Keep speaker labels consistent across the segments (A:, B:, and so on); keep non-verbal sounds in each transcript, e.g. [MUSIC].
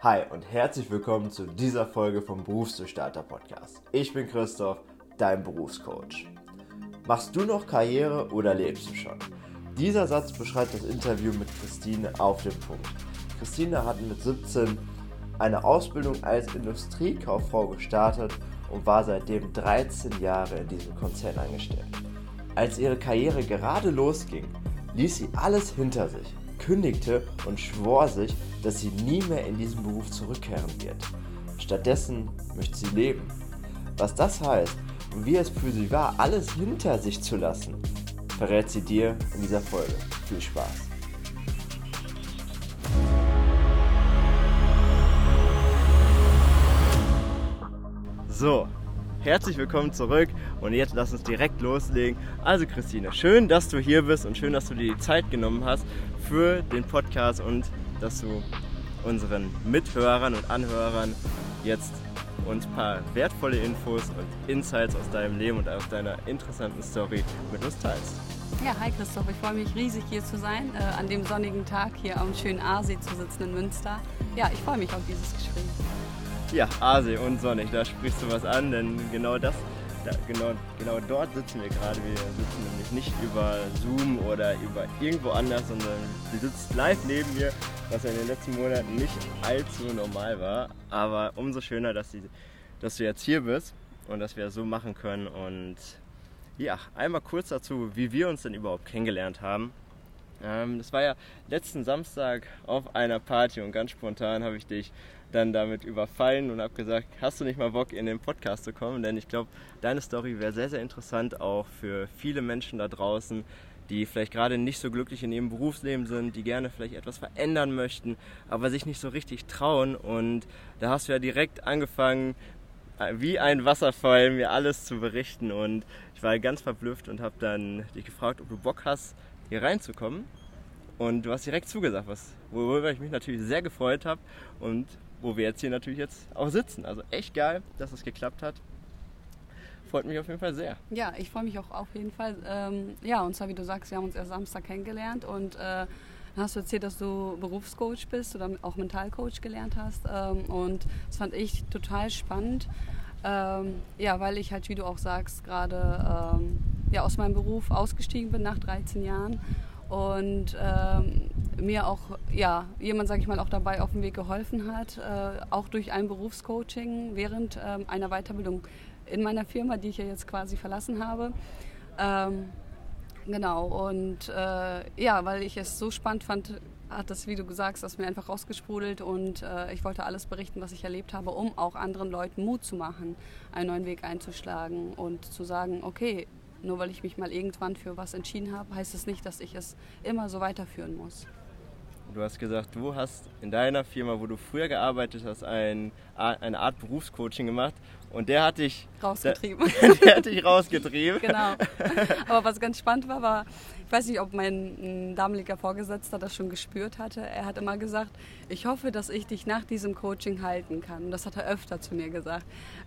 A: Hi und herzlich willkommen zu dieser Folge vom Berufsdurchstarter Podcast. Ich bin Christoph, dein Berufscoach. Machst du noch Karriere oder lebst du schon? Dieser Satz beschreibt das Interview mit Christine auf den Punkt. Christine hat mit 17 eine Ausbildung als Industriekauffrau gestartet und war seitdem 13 Jahre in diesem Konzern angestellt. Als ihre Karriere gerade losging, ließ sie alles hinter sich, kündigte und schwor sich, dass sie nie mehr in diesen Beruf zurückkehren wird. Stattdessen möchte sie leben. Was das heißt und wie es für sie war, alles hinter sich zu lassen, verrät sie dir in dieser Folge. Viel Spaß! So, herzlich willkommen zurück und jetzt lass uns direkt loslegen. Also Christine, schön, dass du hier bist und schön, dass du dir die Zeit genommen hast für den Podcast und dass du unseren Mithörern und Anhörern jetzt uns ein paar wertvolle Infos und Insights aus deinem Leben und aus deiner interessanten Story mit uns teilst.
B: Ja, hi Christoph, ich freue mich riesig hier zu sein, äh, an dem sonnigen Tag hier am schönen Aasee zu sitzen in Münster. Ja, ich freue mich auf dieses Gespräch.
A: Ja, Aasee und sonnig, da sprichst du was an, denn genau das, da, genau, genau dort sitzen wir gerade. Wir sitzen nämlich nicht über Zoom oder über irgendwo anders, sondern du sitzt live neben mir, was ja in den letzten Monaten nicht allzu normal war. Aber umso schöner, dass, die, dass du jetzt hier bist und dass wir das so machen können. Und ja, einmal kurz dazu, wie wir uns denn überhaupt kennengelernt haben. Ähm, das war ja letzten Samstag auf einer Party und ganz spontan habe ich dich dann damit überfallen und habe gesagt, hast du nicht mal Bock in den Podcast zu kommen? Denn ich glaube, deine Story wäre sehr, sehr interessant auch für viele Menschen da draußen, die vielleicht gerade nicht so glücklich in ihrem Berufsleben sind, die gerne vielleicht etwas verändern möchten, aber sich nicht so richtig trauen. Und da hast du ja direkt angefangen, wie ein Wasserfall mir alles zu berichten. Und ich war ganz verblüfft und habe dann dich gefragt, ob du Bock hast, hier reinzukommen. Und du hast direkt zugesagt, was, worüber ich mich natürlich sehr gefreut habe und wo wir jetzt hier natürlich jetzt auch sitzen. Also echt geil, dass es geklappt hat. Freut mich auf jeden Fall sehr.
B: Ja, ich freue mich auch auf jeden Fall. Ähm, ja, und zwar, wie du sagst, wir haben uns erst Samstag kennengelernt und äh, hast du erzählt, dass du Berufscoach bist oder auch Mentalcoach gelernt hast. Ähm, und das fand ich total spannend. Ähm, ja, weil ich halt, wie du auch sagst, gerade ähm, ja, aus meinem Beruf ausgestiegen bin nach 13 Jahren und ähm, mir auch ja, jemand, sage ich mal, auch dabei auf dem Weg geholfen hat, äh, auch durch ein Berufscoaching während ähm, einer Weiterbildung in meiner Firma, die ich ja jetzt quasi verlassen habe. Ähm, genau, und äh, ja, weil ich es so spannend fand, hat das, wie du gesagt hast, das mir einfach rausgesprudelt und äh, ich wollte alles berichten, was ich erlebt habe, um auch anderen Leuten Mut zu machen, einen neuen Weg einzuschlagen und zu sagen, okay, nur weil ich mich mal irgendwann für was entschieden habe, heißt es nicht, dass ich es immer so weiterführen muss.
A: Du hast gesagt, du hast in deiner Firma, wo du früher gearbeitet hast, ein, eine Art Berufscoaching gemacht und der hat dich
B: rausgetrieben.
A: Der, [LAUGHS] der hat dich rausgetrieben.
B: genau. [LAUGHS] Aber was ganz spannend war, war, ich weiß nicht, ob mein damaliger Vorgesetzter das schon gespürt hatte. Er hat immer gesagt, ich hoffe, dass ich dich nach diesem Coaching halten kann. Und das hat er öfter zu mir gesagt.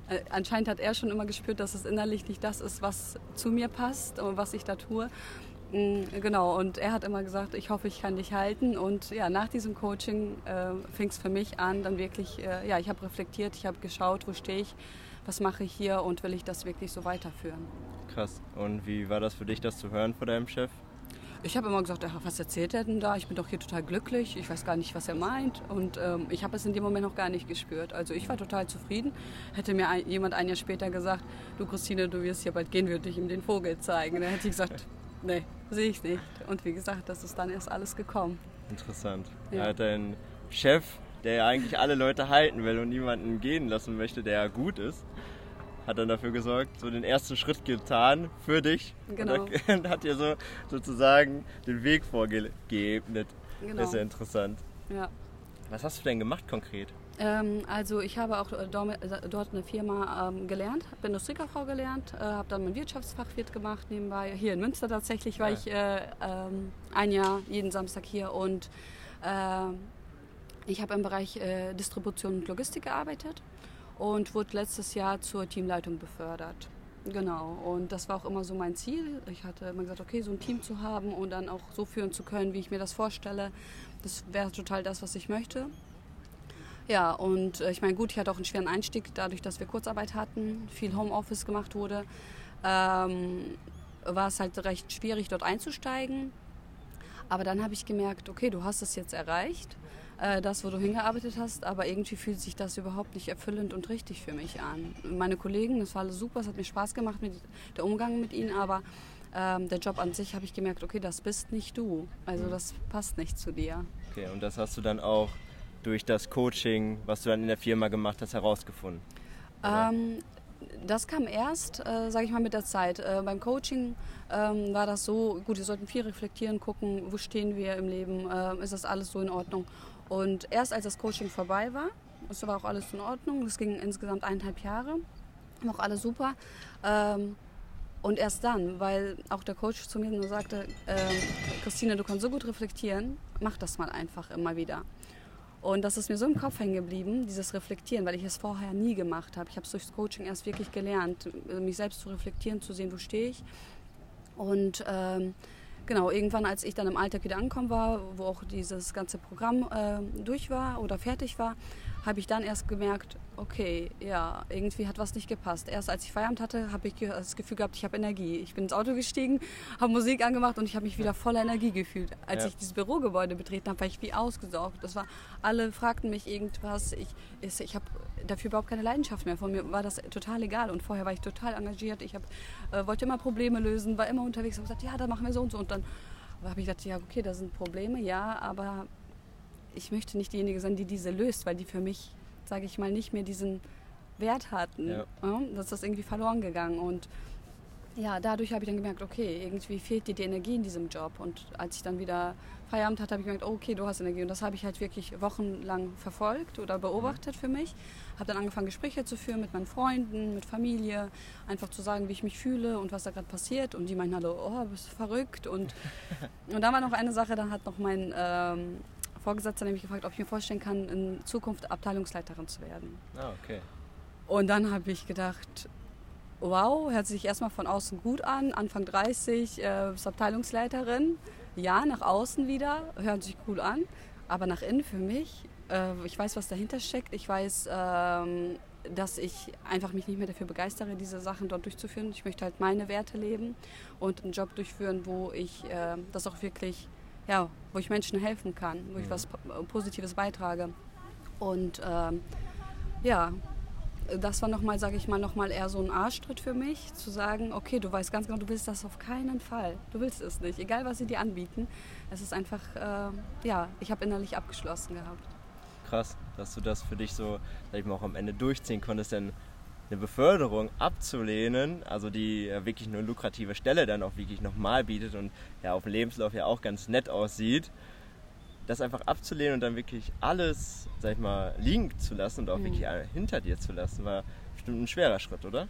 B: Äh, anscheinend hat er schon immer gespürt, dass es innerlich nicht das ist, was zu mir passt und was ich da tue. Mm, genau, und er hat immer gesagt, ich hoffe, ich kann dich halten. Und ja, nach diesem Coaching äh, fing es für mich an, dann wirklich, äh, ja, ich habe reflektiert, ich habe geschaut, wo stehe ich, was mache ich hier und will ich das wirklich so weiterführen.
A: Krass. Und wie war das für dich, das zu hören von deinem Chef?
B: Ich habe immer gesagt, ach, was erzählt er denn da? Ich bin doch hier total glücklich. Ich weiß gar nicht, was er meint. Und ähm, ich habe es in dem Moment noch gar nicht gespürt. Also ich war total zufrieden. Hätte mir ein, jemand ein Jahr später gesagt, du Christine, du wirst hier bald gehen, würde ich ihm den Vogel zeigen. Dann hätte ich gesagt, [LAUGHS] nee, sehe ich nicht. Und wie gesagt, das ist dann erst alles gekommen.
A: Interessant. Ja. Er hat ein Chef, der ja eigentlich alle Leute halten will und niemanden gehen lassen möchte, der ja gut ist hat dann dafür gesorgt, so den ersten Schritt getan für dich.
B: Genau.
A: Und [LAUGHS] hat dir so sozusagen den Weg vorgeebnet.
B: Genau.
A: Das ist ja interessant.
B: Ja.
A: Was hast du denn gemacht konkret?
B: Ähm, also ich habe auch dort eine Firma ähm, gelernt, habe Industriekauffrau gelernt, äh, habe dann mein Wirtschaftsfachwirt gemacht nebenbei. Hier in Münster tatsächlich war ja. ich äh, ähm, ein Jahr jeden Samstag hier und äh, ich habe im Bereich äh, Distribution und Logistik gearbeitet und wurde letztes Jahr zur Teamleitung befördert. Genau, und das war auch immer so mein Ziel. Ich hatte immer gesagt, okay, so ein Team zu haben und dann auch so führen zu können, wie ich mir das vorstelle, das wäre total das, was ich möchte. Ja, und äh, ich meine, gut, ich hatte auch einen schweren Einstieg, dadurch, dass wir Kurzarbeit hatten, viel Homeoffice gemacht wurde, ähm, war es halt recht schwierig, dort einzusteigen. Aber dann habe ich gemerkt, okay, du hast es jetzt erreicht, äh, das, wo du hingearbeitet hast, aber irgendwie fühlt sich das überhaupt nicht erfüllend und richtig für mich an. Meine Kollegen, das war alles super, es hat mir Spaß gemacht, mit, der Umgang mit ihnen, aber ähm, der Job an sich habe ich gemerkt, okay, das bist nicht du. Also das passt nicht zu dir.
A: Okay, und das hast du dann auch durch das Coaching, was du dann in der Firma gemacht hast, herausgefunden?
B: Ähm, das kam erst, äh, sage ich mal, mit der Zeit. Äh, beim Coaching ähm, war das so, gut, wir sollten viel reflektieren, gucken, wo stehen wir im Leben, äh, ist das alles so in Ordnung. Und erst als das Coaching vorbei war, es war auch alles in Ordnung, das ging insgesamt eineinhalb Jahre, auch alles super. Ähm, und erst dann, weil auch der Coach zu mir nur sagte, äh, Christine, du kannst so gut reflektieren, mach das mal einfach immer wieder. Und das ist mir so im Kopf hängen geblieben, dieses Reflektieren, weil ich es vorher nie gemacht habe. Ich habe es durchs Coaching erst wirklich gelernt, mich selbst zu reflektieren, zu sehen, wo stehe ich. Und ähm, genau, irgendwann, als ich dann im Alltag wieder angekommen war, wo auch dieses ganze Programm äh, durch war oder fertig war, habe ich dann erst gemerkt, okay, ja, irgendwie hat was nicht gepasst. Erst als ich Feierabend hatte, habe ich das Gefühl gehabt, ich habe Energie. Ich bin ins Auto gestiegen, habe Musik angemacht und ich habe mich wieder voller Energie gefühlt. Als ja. ich dieses Bürogebäude betreten habe, war ich wie ausgesaugt. Das war, alle fragten mich irgendwas. Ich, ich, ich habe dafür überhaupt keine Leidenschaft mehr. Von mir war das total egal. Und vorher war ich total engagiert. Ich hab, äh, wollte immer Probleme lösen, war immer unterwegs und gesagt, ja, da machen wir so und so. Und dann habe ich gedacht, ja, okay, da sind Probleme, ja, aber ich möchte nicht diejenige sein, die diese löst, weil die für mich, sage ich mal, nicht mehr diesen Wert hatten. Ja. Ja, das ist irgendwie verloren gegangen. Und ja, dadurch habe ich dann gemerkt, okay, irgendwie fehlt dir die Energie in diesem Job. Und als ich dann wieder Feierabend hatte, habe ich gemerkt, oh, okay, du hast Energie. Und das habe ich halt wirklich wochenlang verfolgt oder beobachtet für mich. Habe dann angefangen, Gespräche zu führen mit meinen Freunden, mit Familie, einfach zu sagen, wie ich mich fühle und was da gerade passiert. Und die meinten alle, oh, bist du verrückt. Und, [LAUGHS] und dann war noch eine Sache, dann hat noch mein ähm, Vorgesetzter nämlich gefragt, ob ich mir vorstellen kann, in Zukunft Abteilungsleiterin zu werden.
A: Ah, okay.
B: Und dann habe ich gedacht, wow, hört sich erstmal von außen gut an, Anfang 30, äh, bist Abteilungsleiterin. Ja, nach außen wieder, hört sich cool an, aber nach innen für mich, äh, ich weiß, was dahinter steckt, ich weiß, ähm, dass ich einfach mich nicht mehr dafür begeistere, diese Sachen dort durchzuführen. Ich möchte halt meine Werte leben und einen Job durchführen, wo ich äh, das auch wirklich ja, wo ich Menschen helfen kann, wo ich mhm. was Positives beitrage. Und ähm, ja, das war nochmal, sage ich mal, nochmal eher so ein Arschtritt für mich, zu sagen, okay, du weißt ganz genau, du willst das auf keinen Fall. Du willst es nicht, egal was sie dir anbieten. Es ist einfach, äh, ja, ich habe innerlich abgeschlossen gehabt.
A: Krass, dass du das für dich so, sag ich mal, auch am Ende durchziehen konntest, denn eine Beförderung abzulehnen, also die ja wirklich eine lukrative Stelle dann auch wirklich nochmal bietet und ja auf dem Lebenslauf ja auch ganz nett aussieht, das einfach abzulehnen und dann wirklich alles, sag ich mal, liegen zu lassen und auch mhm. wirklich hinter dir zu lassen, war bestimmt ein schwerer Schritt, oder?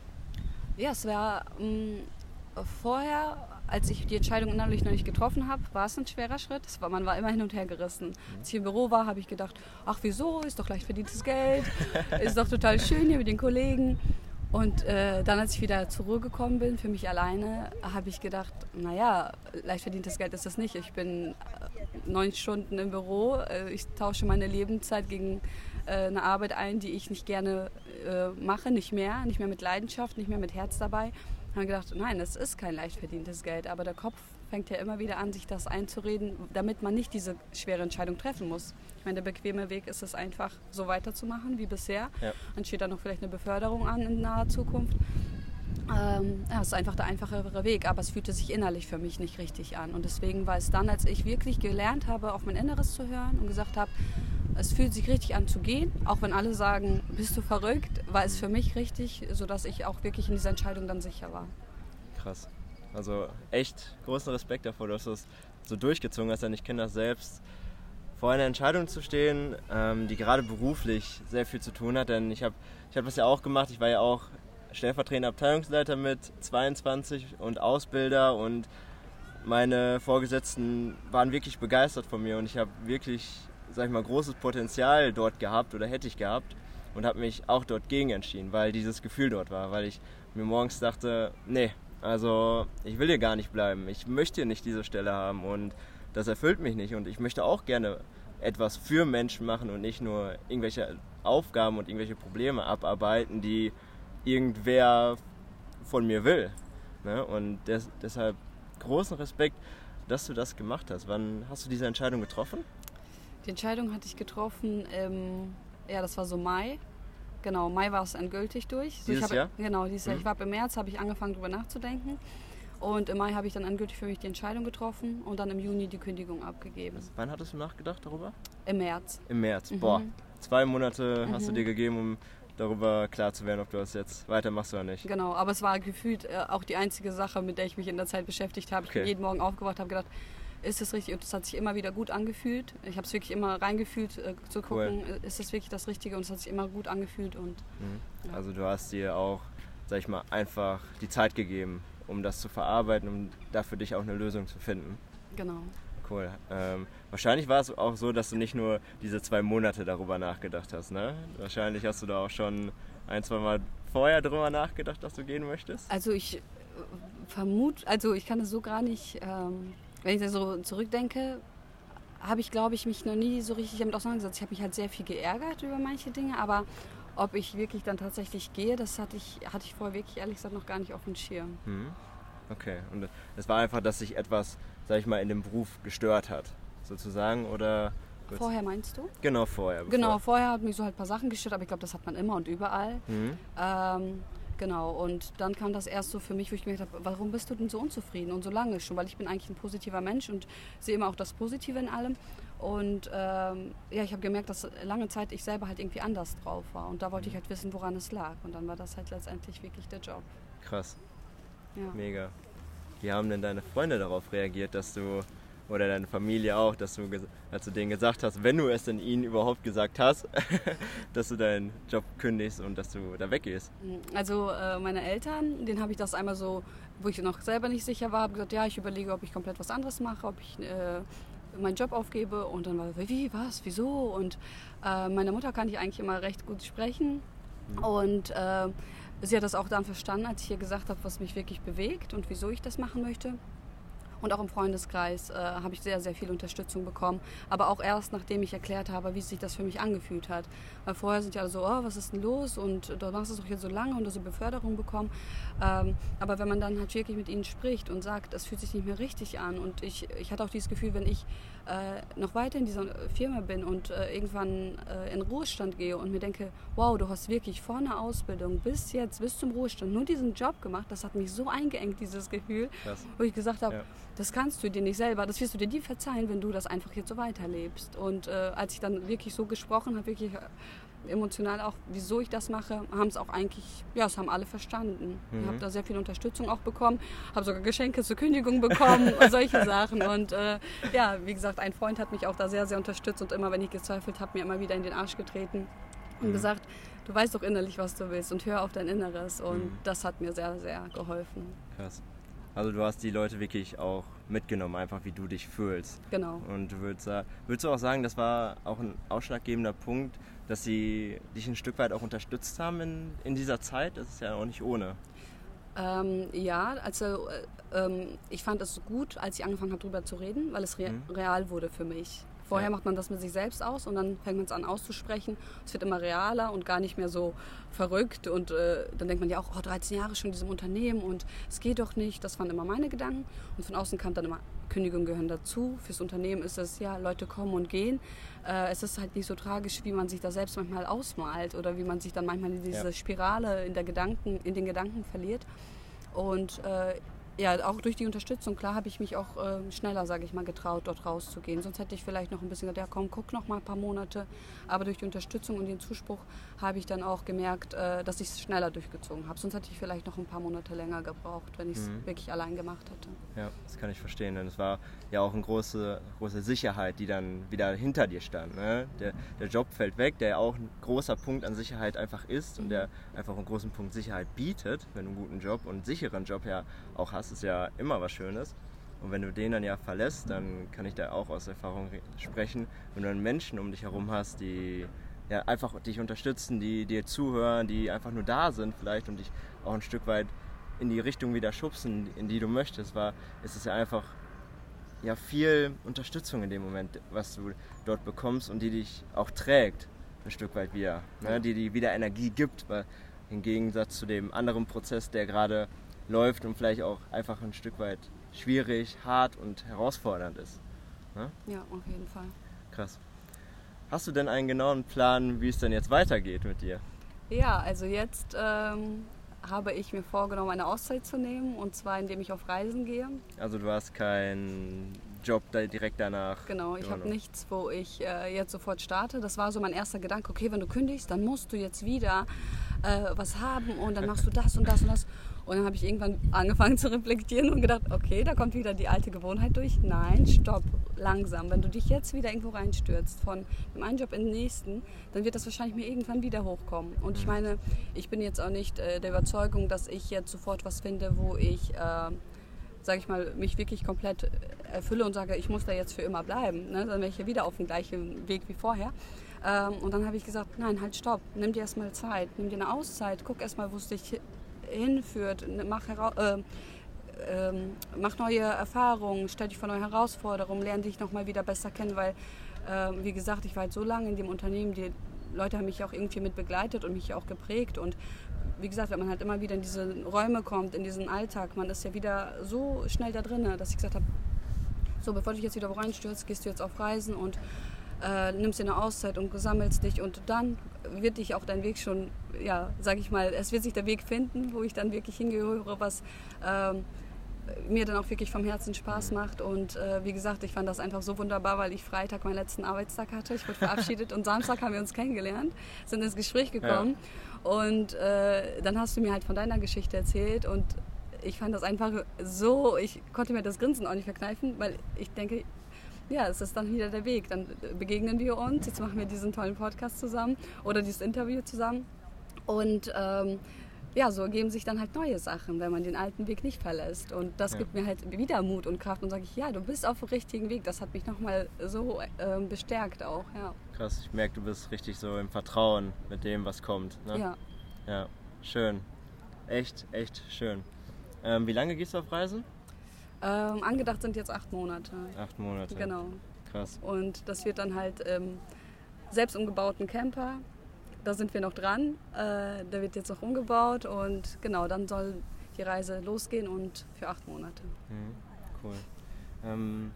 B: Ja, es war ähm, vorher als ich die Entscheidung innerlich noch nicht getroffen habe, war es ein schwerer Schritt. War, man war immer hin und her gerissen. Als ich im Büro war, habe ich gedacht, ach wieso, ist doch leicht verdientes Geld, [LAUGHS] ist doch total schön hier mit den Kollegen. Und äh, dann, als ich wieder zur Ruhe gekommen bin, für mich alleine, habe ich gedacht, naja, leicht verdientes Geld ist das nicht. Ich bin äh, neun Stunden im Büro, äh, ich tausche meine Lebenszeit gegen äh, eine Arbeit ein, die ich nicht gerne mache, nicht mehr, nicht mehr mit Leidenschaft, nicht mehr mit Herz dabei haben gedacht, nein, es ist kein leicht verdientes Geld, aber der Kopf fängt ja immer wieder an, sich das einzureden, damit man nicht diese schwere Entscheidung treffen muss. Ich meine, der bequeme Weg ist es einfach, so weiterzumachen wie bisher. Ja. Dann steht da noch vielleicht eine Beförderung an in naher Zukunft. Ähm, ist einfach der einfachere Weg, aber es fühlte sich innerlich für mich nicht richtig an. Und deswegen war es dann, als ich wirklich gelernt habe, auf mein Inneres zu hören und gesagt habe, es fühlt sich richtig an zu gehen, auch wenn alle sagen, bist du verrückt, war es für mich richtig, sodass ich auch wirklich in dieser Entscheidung dann sicher war.
A: Krass. Also echt großen Respekt davor, dass du es so durchgezogen hast, denn ich kenne das selbst, vor einer Entscheidung zu stehen, ähm, die gerade beruflich sehr viel zu tun hat, denn ich habe ich hab das ja auch gemacht, ich war ja auch stellvertretender Abteilungsleiter mit 22 und Ausbilder und meine Vorgesetzten waren wirklich begeistert von mir und ich habe wirklich sag ich mal, großes Potenzial dort gehabt oder hätte ich gehabt und habe mich auch dort gegen entschieden, weil dieses Gefühl dort war, weil ich mir morgens dachte, nee, also ich will hier gar nicht bleiben, ich möchte hier nicht diese Stelle haben und das erfüllt mich nicht und ich möchte auch gerne etwas für Menschen machen und nicht nur irgendwelche Aufgaben und irgendwelche Probleme abarbeiten, die irgendwer von mir will. Ne? Und des, deshalb großen Respekt, dass du das gemacht hast. Wann hast du diese Entscheidung getroffen?
B: Die Entscheidung hatte ich getroffen, im, ja, das war so Mai. Genau, Mai war es endgültig durch.
A: Dieses
B: ich hab,
A: Jahr?
B: Genau, dieses Jahr.
A: Mhm.
B: Ich war im März, habe ich angefangen darüber nachzudenken. Und im Mai habe ich dann endgültig für mich die Entscheidung getroffen und dann im Juni die Kündigung abgegeben.
A: Wann hattest du nachgedacht darüber?
B: Im März.
A: Im März.
B: Mhm.
A: Boah, zwei Monate hast du
B: Mhm.
A: dir gegeben, um darüber klar zu werden, ob du das jetzt weitermachst oder nicht.
B: Genau, aber es war gefühlt äh, auch die einzige Sache, mit der ich mich in der Zeit beschäftigt habe. Ich bin
A: Okay.
B: jeden Morgen aufgewacht, habe gedacht, ist es richtig? Und es hat sich immer wieder gut angefühlt. Ich habe es wirklich immer reingefühlt, äh, zu gucken, äh, ist es wirklich das Richtige? Und es hat sich immer gut angefühlt. Und
A: Mhm.
B: Ja.
A: Also du hast dir auch, sag ich mal, einfach die Zeit gegeben, um das zu verarbeiten, um da für dich auch eine Lösung zu finden.
B: genau.
A: Cool. Ähm, wahrscheinlich war es auch so, dass du nicht nur diese zwei Monate darüber nachgedacht hast, ne? Wahrscheinlich hast du da auch schon ein, zwei Mal vorher darüber nachgedacht, dass du gehen möchtest.
B: Also ich äh, vermute, also ich kann es so gar nicht, ähm, wenn ich da so zurückdenke, habe ich, glaube ich, mich noch nie so richtig damit auseinandergesetzt. Ich habe mich halt sehr viel geärgert über manche Dinge, aber ob ich wirklich dann tatsächlich gehe, das hatte ich, hatte ich vorher wirklich ehrlich gesagt noch gar nicht auf dem Schirm.
A: Mhm. Okay. Und es war einfach, dass sich etwas, sag ich mal, in dem Beruf gestört hat, sozusagen, oder?
B: Vorher meinst du?
A: Genau vorher.
B: Genau, vorher hat mich so halt ein paar Sachen gestört, aber ich glaube, das hat man immer und überall.
A: Mhm.
B: Ähm, genau, und dann kam das erst so für mich, wo ich gemerkt habe, warum bist du denn so unzufrieden und so lange schon? Weil ich bin eigentlich ein positiver Mensch und sehe immer auch das Positive in allem. Und ähm, ja, ich habe gemerkt, dass lange Zeit ich selber halt irgendwie anders drauf war. Und da wollte ich halt wissen, woran es lag. Und dann war das halt letztendlich wirklich der Job.
A: Krass.
B: Ja.
A: Mega. Wie haben denn deine Freunde darauf reagiert, dass du, oder deine Familie auch, dass du, als du denen gesagt hast, wenn du es denn ihnen überhaupt gesagt hast, [LAUGHS] dass du deinen Job kündigst und dass du da weggehst?
B: Also äh, meine Eltern, denen habe ich das einmal so, wo ich noch selber nicht sicher war, habe gesagt, ja, ich überlege, ob ich komplett was anderes mache, ob ich äh, meinen Job aufgebe. Und dann war wie, was, wieso? Und äh, meine Mutter kann ich eigentlich immer recht gut sprechen. Und äh, sie hat das auch dann verstanden, als ich ihr gesagt habe, was mich wirklich bewegt und wieso ich das machen möchte. Und auch im Freundeskreis äh, habe ich sehr, sehr viel Unterstützung bekommen. Aber auch erst, nachdem ich erklärt habe, wie sich das für mich angefühlt hat. Weil vorher sind ja alle so, oh, was ist denn los? Und du machst es doch jetzt so lange und du hast so Beförderung bekommen. Ähm, aber wenn man dann halt wirklich mit ihnen spricht und sagt, es fühlt sich nicht mehr richtig an. Und ich, ich hatte auch dieses Gefühl, wenn ich äh, noch weiter in dieser Firma bin und äh, irgendwann äh, in Ruhestand gehe und mir denke, wow, du hast wirklich vor einer Ausbildung bis jetzt, bis zum Ruhestand nur diesen Job gemacht, das hat mich so eingeengt, dieses Gefühl,
A: Krass.
B: wo ich gesagt habe,
A: Ja.
B: Das kannst du dir nicht selber, das wirst du dir nie verzeihen, wenn du das einfach jetzt so weiterlebst. Und äh, als ich dann wirklich so gesprochen habe, wirklich äh, emotional auch, wieso ich das mache, haben es auch eigentlich, ja, es haben alle verstanden. Ich
A: Mhm.
B: habe da sehr viel Unterstützung auch bekommen, habe sogar Geschenke zur Kündigung bekommen [LAUGHS] und solche Sachen. Und äh, ja, wie gesagt, ein Freund hat mich auch da sehr, sehr unterstützt und immer, wenn ich gezweifelt habe, mir immer wieder in den Arsch getreten und
A: Mhm.
B: gesagt, du weißt doch innerlich, was du willst und hör auf dein Inneres. Und
A: Mhm.
B: das hat mir sehr, sehr geholfen.
A: Krass. Also du hast die Leute wirklich auch mitgenommen, einfach wie du dich fühlst.
B: Genau.
A: Und du würdest, würdest du auch sagen, das war auch ein ausschlaggebender Punkt, dass sie dich ein Stück weit auch unterstützt haben in, in dieser Zeit? Das ist ja auch nicht ohne.
B: Ähm, ja, also äh, ähm, ich fand es gut, als ich angefangen habe, darüber zu reden, weil es re
A: Mhm.
B: real wurde für mich. Vorher
A: Ja.
B: macht man das mit sich selbst aus und dann fängt man es an auszusprechen. Es wird immer realer und gar nicht mehr so verrückt. Und äh, dann denkt man ja auch, oh, 13 Jahre schon in diesem Unternehmen und es geht doch nicht. Das waren immer meine Gedanken. Und von außen kam dann immer, Kündigungen gehören dazu. Fürs Unternehmen ist es, ja, Leute kommen und gehen. Äh, es ist halt nicht so tragisch, wie man sich da selbst manchmal ausmalt oder wie man sich dann manchmal in diese
A: Ja.
B: Spirale in, der Gedanken, in den Gedanken verliert. Und äh, ja, auch durch die Unterstützung, klar, habe ich mich auch äh, schneller, sage ich mal, getraut, dort rauszugehen. Sonst hätte ich vielleicht noch ein bisschen gesagt, ja komm, guck noch mal ein paar Monate. Aber durch die Unterstützung und den Zuspruch habe ich dann auch gemerkt, äh, dass ich es schneller durchgezogen habe. Sonst hätte ich vielleicht noch ein paar Monate länger gebraucht, wenn ich es
A: Mhm.
B: wirklich allein gemacht hätte.
A: Ja, das kann ich verstehen. Denn es war ja auch eine große, große Sicherheit, die dann wieder hinter dir stand. Ne? Der, der Job fällt weg, der auch ein großer Punkt an Sicherheit einfach ist und der einfach einen großen Punkt Sicherheit bietet, wenn du einen guten Job und einen sicheren Job ja auch hast, ist ja immer was Schönes. Und wenn du den dann ja verlässt, dann kann ich da auch aus Erfahrung re- sprechen, wenn du dann Menschen um dich herum hast, die ja, einfach dich unterstützen, die dir zuhören, die einfach nur da sind vielleicht und dich auch ein Stück weit in die Richtung wieder schubsen, in die du möchtest, war, ist es ja einfach ja viel Unterstützung in dem Moment, was du dort bekommst und die dich auch trägt, ein Stück weit wieder. Ne? Die dir wieder Energie gibt, weil im Gegensatz zu dem anderen Prozess, der gerade läuft und vielleicht auch einfach ein Stück weit schwierig, hart und herausfordernd ist.
B: Ne? Ja, auf jeden Fall.
A: Krass. Hast du denn einen genauen Plan, wie es denn jetzt weitergeht mit dir?
B: Ja, also jetzt ähm, habe ich mir vorgenommen, eine Auszeit zu nehmen und zwar indem ich auf Reisen gehe.
A: Also du hast keinen Job direkt danach.
B: Genau, ich habe nichts, wo ich äh, jetzt sofort starte. Das war so mein erster Gedanke, okay, wenn du kündigst, dann musst du jetzt wieder äh, was haben und dann machst du das und das und das. Und dann habe ich irgendwann angefangen zu reflektieren und gedacht, okay, da kommt wieder die alte Gewohnheit durch. Nein, stopp, langsam. Wenn du dich jetzt wieder irgendwo reinstürzt, von dem einen Job in den nächsten, dann wird das wahrscheinlich mir irgendwann wieder hochkommen. Und ich mhm. meine, ich bin jetzt auch nicht äh, der Überzeugung, dass ich jetzt sofort was finde, wo ich, äh, sage ich mal, mich wirklich komplett erfülle und sage, ich muss da jetzt für immer bleiben. Ne? Dann wäre ich ja wieder auf dem gleichen Weg wie vorher. Ähm, und dann habe ich gesagt, nein, halt stopp, nimm dir erstmal Zeit, nimm dir eine Auszeit, guck erstmal, wo es dich hinführt, mach, äh, äh, mach neue Erfahrungen, stell dich vor neue Herausforderungen, lerne dich nochmal wieder besser kennen, weil, äh, wie gesagt, ich war halt so lange in dem Unternehmen, die Leute haben mich auch irgendwie mit begleitet und mich auch geprägt und wie gesagt, wenn man halt immer wieder in diese Räume kommt, in diesen Alltag, man ist ja wieder so schnell da drin, dass ich gesagt habe, so bevor du dich jetzt wieder reinstürzt, gehst du jetzt auf Reisen und äh, nimmst dir eine Auszeit und sammelst dich und dann wird dich auch dein Weg schon, ja, sag ich mal, es wird sich der Weg finden, wo ich dann wirklich hingehöre, was ähm, mir dann auch wirklich vom Herzen Spaß macht. Und äh, wie gesagt, ich fand das einfach so wunderbar, weil ich Freitag meinen letzten Arbeitstag hatte. Ich wurde verabschiedet und Samstag haben wir uns kennengelernt, sind ins Gespräch gekommen. Ja. Und äh, dann hast du mir halt von deiner Geschichte erzählt und ich fand das einfach so, ich konnte mir das Grinsen auch nicht verkneifen, weil ich denke, ja, es ist dann wieder der Weg. Dann begegnen wir uns, jetzt machen wir diesen tollen Podcast zusammen oder dieses Interview zusammen. Und ähm, ja, so ergeben sich dann halt neue Sachen, wenn man den alten Weg nicht verlässt. Und das ja. gibt mir halt wieder Mut und Kraft und sage ich, ja, du bist auf dem richtigen Weg. Das hat mich nochmal so ähm, bestärkt auch, ja.
A: Krass, ich merke, du bist richtig so im Vertrauen mit dem, was kommt. Ne?
B: Ja.
A: Ja, schön. Echt, echt schön. Ähm, wie lange gehst du auf Reisen?
B: Ähm, angedacht sind jetzt acht Monate.
A: Acht Monate.
B: Genau.
A: Krass.
B: Und das wird dann halt ähm, selbst umgebauten Camper. Da sind wir noch dran. Äh, der wird jetzt noch umgebaut und genau, dann soll die Reise losgehen und für acht Monate.
A: Mhm. Cool. Ähm,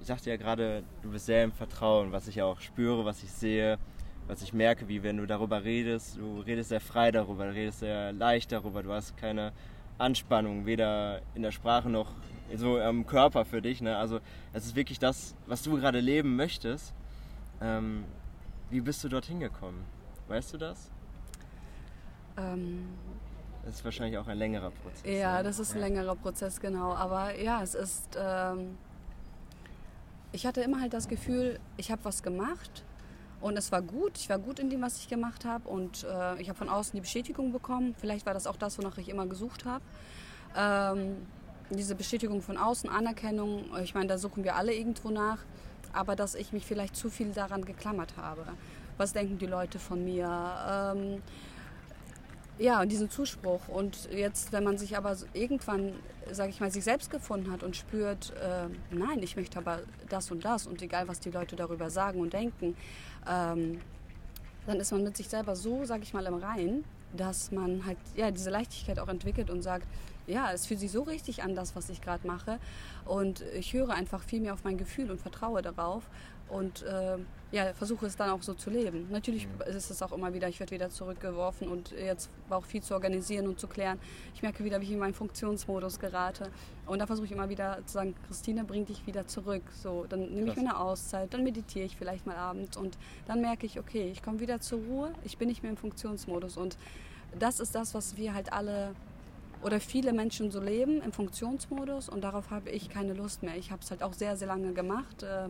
A: ich sagte ja gerade, du bist sehr im Vertrauen, was ich auch spüre, was ich sehe, was ich merke, wie wenn du darüber redest, du redest sehr frei darüber, du redest sehr leicht darüber, du hast keine Anspannung, weder in der Sprache noch so am Körper für dich. Ne? Also es ist wirklich das, was du gerade leben möchtest. Ähm, wie bist du dorthin gekommen? Weißt du das?
B: Ähm,
A: das ist wahrscheinlich auch ein längerer Prozess.
B: Ja, das ist ein ja. längerer Prozess, genau. Aber ja, es ist. Ähm, ich hatte immer halt das Gefühl, ich habe was gemacht und es war gut. Ich war gut in dem, was ich gemacht habe und äh, ich habe von außen die Bestätigung bekommen. Vielleicht war das auch das, wonach ich immer gesucht habe. Ähm, diese Bestätigung von außen, Anerkennung, ich meine, da suchen wir alle irgendwo nach, aber dass ich mich vielleicht zu viel daran geklammert habe. Was denken die Leute von mir? Ähm, ja, diesen Zuspruch. Und jetzt, wenn man sich aber irgendwann, sage ich mal, sich selbst gefunden hat und spürt, äh, nein, ich möchte aber das und das und egal, was die Leute darüber sagen und denken, ähm, dann ist man mit sich selber so, sage ich mal, im Rein, dass man halt ja diese Leichtigkeit auch entwickelt und sagt, ja, es fühlt sich so richtig an, das, was ich gerade mache. Und ich höre einfach viel mehr auf mein Gefühl und vertraue darauf und äh, ja, versuche es dann auch so zu leben. Natürlich mhm. ist es auch immer wieder, ich werde wieder zurückgeworfen und jetzt war auch viel zu organisieren und zu klären. Ich merke wieder, wie ich in meinen Funktionsmodus gerate. Und da versuche ich immer wieder zu sagen, Christine, bring dich wieder zurück. So, dann nehme ich mir eine Auszeit, dann meditiere ich vielleicht mal abends und dann merke ich, okay, ich komme wieder zur Ruhe, ich bin nicht mehr im Funktionsmodus. Und das ist das, was wir halt alle oder viele Menschen so leben im Funktionsmodus und darauf habe ich keine Lust mehr. Ich habe es halt auch sehr, sehr lange gemacht. Äh,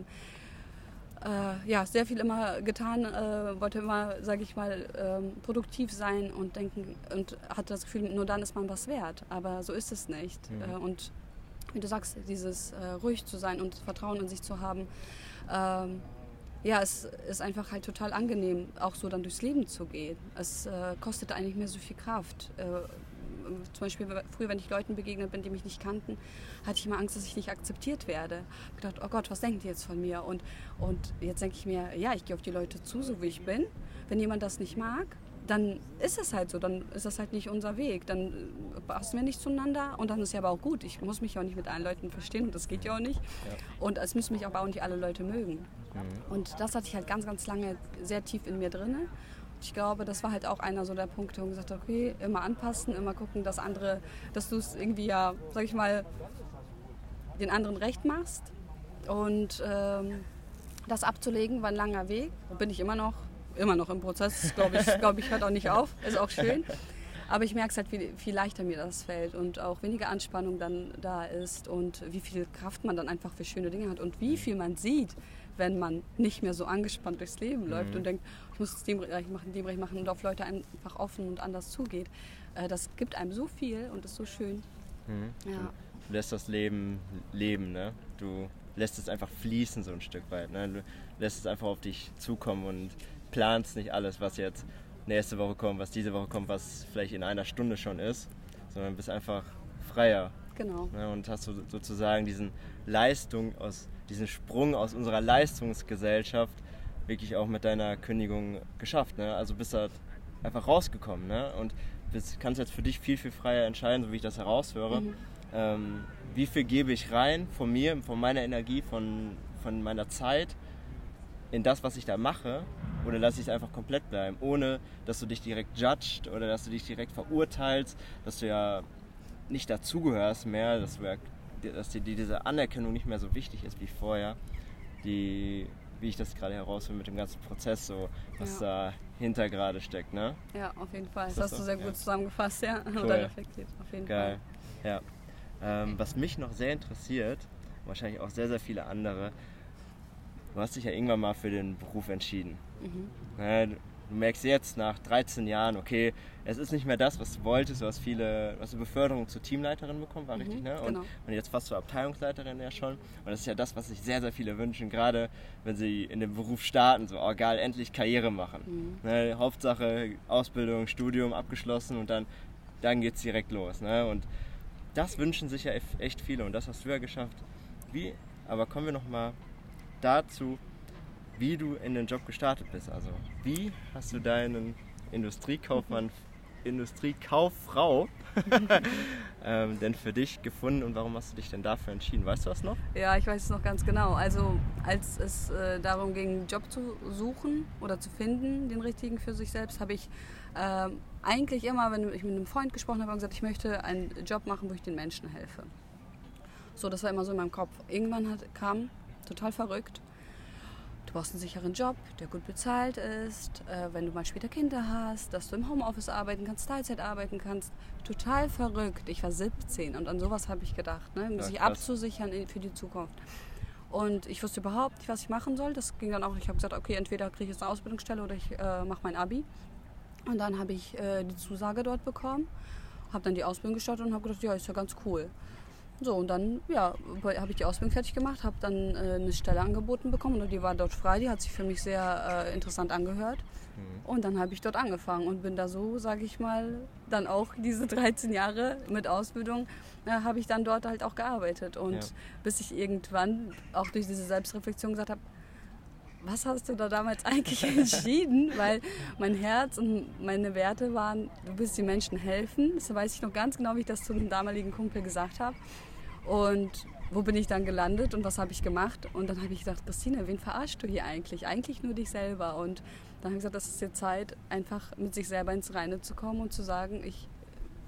B: äh, ja, sehr viel immer getan, äh, wollte immer, sage ich mal, ähm, produktiv sein und denken und hatte das Gefühl, nur dann ist man was wert. Aber so ist es nicht. Mhm. Äh, und wie du sagst, dieses äh, ruhig zu sein und Vertrauen in sich zu haben, ähm, ja, es ist einfach halt total angenehm, auch so dann durchs Leben zu gehen. Es äh, kostet eigentlich mehr so viel Kraft. Äh, zum Beispiel früher, wenn ich Leuten begegnet bin, die mich nicht kannten, hatte ich immer Angst, dass ich nicht akzeptiert werde. Ich gedacht, oh Gott, was denken die jetzt von mir? Und, und jetzt denke ich mir, ja, ich gehe auf die Leute zu, so wie ich bin. Wenn jemand das nicht mag, dann ist es halt so, dann ist das halt nicht unser Weg. Dann äh, passen wir nicht zueinander und dann ist ja aber auch gut. Ich muss mich auch nicht mit allen Leuten verstehen und das geht ja auch nicht. Ja. Und es müssen mich aber auch nicht alle Leute mögen. Mhm. Und das hatte ich halt ganz, ganz lange sehr tief in mir drin. Ich glaube, das war halt auch einer so der Punkte, wo ich gesagt habe, okay, immer anpassen, immer gucken, dass andere, dass du es irgendwie ja, sag ich mal, den anderen recht machst. Und ähm, das abzulegen war ein langer Weg. Bin ich immer noch immer noch im Prozess, glaube ich, [LAUGHS] glaube ich, hört auch nicht auf, ist auch schön. Aber ich merke es halt, wie viel leichter mir das fällt und auch weniger Anspannung dann da ist und wie viel Kraft man dann einfach für schöne Dinge hat und wie viel man sieht, wenn man nicht mehr so angespannt durchs Leben läuft mhm. und denkt, ich muss es dem Bereich machen, dem Bereich machen und auf Leute einfach offen und anders zugeht. Äh, das gibt einem so viel und ist so schön.
A: Mhm. Ja. Du lässt das Leben leben, ne? Du lässt es einfach fließen so ein Stück weit. Ne? Du lässt es einfach auf dich zukommen und planst nicht alles, was jetzt nächste Woche kommt, was diese Woche kommt, was vielleicht in einer Stunde schon ist, sondern bist einfach freier.
B: Genau.
A: Ne, und hast so, sozusagen diesen Leistung aus, diesen Sprung aus unserer Leistungsgesellschaft wirklich auch mit deiner Kündigung geschafft. Ne? Also bist halt einfach rausgekommen ne? und bist, kannst jetzt für dich viel, viel freier entscheiden, so wie ich das heraushöre. Mhm. Ähm, wie viel gebe ich rein von mir, von meiner Energie, von, von meiner Zeit in das, was ich da mache oder lasse ich es einfach komplett bleiben, ohne dass du dich direkt judgst oder dass du dich direkt verurteilst, dass du ja nicht dazugehörst mehr, dass, ja, dass dir diese Anerkennung nicht mehr so wichtig ist wie vorher, die, wie ich das gerade herausfinde mit dem ganzen Prozess, so was ja. dahinter gerade steckt. Ne?
B: Ja, auf jeden Fall. Das, das hast du sehr gut ja. zusammengefasst, ja. [LAUGHS]
A: Cool. Oder reflektiert, auf jeden Geil. Fall. Ja. Ähm, was mich noch sehr interessiert, wahrscheinlich auch sehr, sehr viele andere, du hast dich ja irgendwann mal für den Beruf entschieden. Mhm. Ja, du merkst jetzt nach 13 Jahren, okay, es ist nicht mehr das, was du wolltest, du hast viele, du hast eine Beförderung zur Teamleiterin bekommen, war mhm, richtig, ne? Und, genau. und, jetzt fast zur Abteilungsleiterin ja schon. Und das ist ja das, was sich sehr, sehr viele wünschen, gerade wenn sie in dem Beruf starten, so, oh geil, endlich Karriere machen. Mhm. Ne? Hauptsache Ausbildung, Studium abgeschlossen und dann, dann geht es direkt los. Ne? Und das wünschen sich ja echt viele und das hast du ja geschafft. Wie, aber kommen wir nochmal dazu, wie du in den Job gestartet bist. Also wie hast du deinen Industriekaufmann, Industriekauffrau [LAUGHS] ähm, denn für dich gefunden und warum hast du dich denn dafür entschieden? Weißt du was noch?
B: Ja, ich weiß es noch ganz genau. Also als es äh, darum ging, einen Job zu suchen oder zu finden, den richtigen für sich selbst, habe ich äh, eigentlich immer, wenn ich mit einem Freund gesprochen habe, gesagt, ich möchte einen Job machen, wo ich den Menschen helfe. So, das war immer so in meinem Kopf. Irgendwann hat, kam total verrückt. Du brauchst einen sicheren Job, der gut bezahlt ist, äh, wenn du mal später Kinder hast, dass du im Homeoffice arbeiten kannst, Teilzeit arbeiten kannst. Total verrückt. Ich war 17 und an sowas habe ich gedacht, ne? sich krass. abzusichern für die Zukunft. Und ich wusste überhaupt nicht, was ich machen soll. Das ging dann auch, ich habe gesagt, okay, entweder kriege ich jetzt eine Ausbildungsstelle oder ich äh, mache mein Abi. Und dann habe ich äh, die Zusage dort bekommen, habe dann die Ausbildung gestartet und habe gedacht, ja, ist ja ganz cool. So, und dann ja, habe ich die Ausbildung fertig gemacht, habe dann äh, eine Stelle angeboten bekommen und die war dort frei, die hat sich für mich sehr äh, interessant angehört. Mhm. Und dann habe ich dort angefangen und bin da so, sage ich mal, dann auch [LAUGHS] diese 13 Jahre mit Ausbildung, äh, habe ich dann dort halt auch gearbeitet. Und ja. bis ich irgendwann auch durch diese Selbstreflexion gesagt habe, was hast du da damals [LAUGHS] eigentlich entschieden? Weil mein Herz und meine Werte waren, du willst den Menschen helfen. Das weiß ich noch ganz genau, wie ich das zu einem damaligen Kumpel gesagt habe. Und wo bin ich dann gelandet und was habe ich gemacht? Und dann habe ich gedacht, Christine, wen verarschst du hier eigentlich? Eigentlich nur dich selber. Und dann habe ich gesagt, das ist jetzt Zeit, einfach mit sich selber ins Reine zu kommen und zu sagen, ich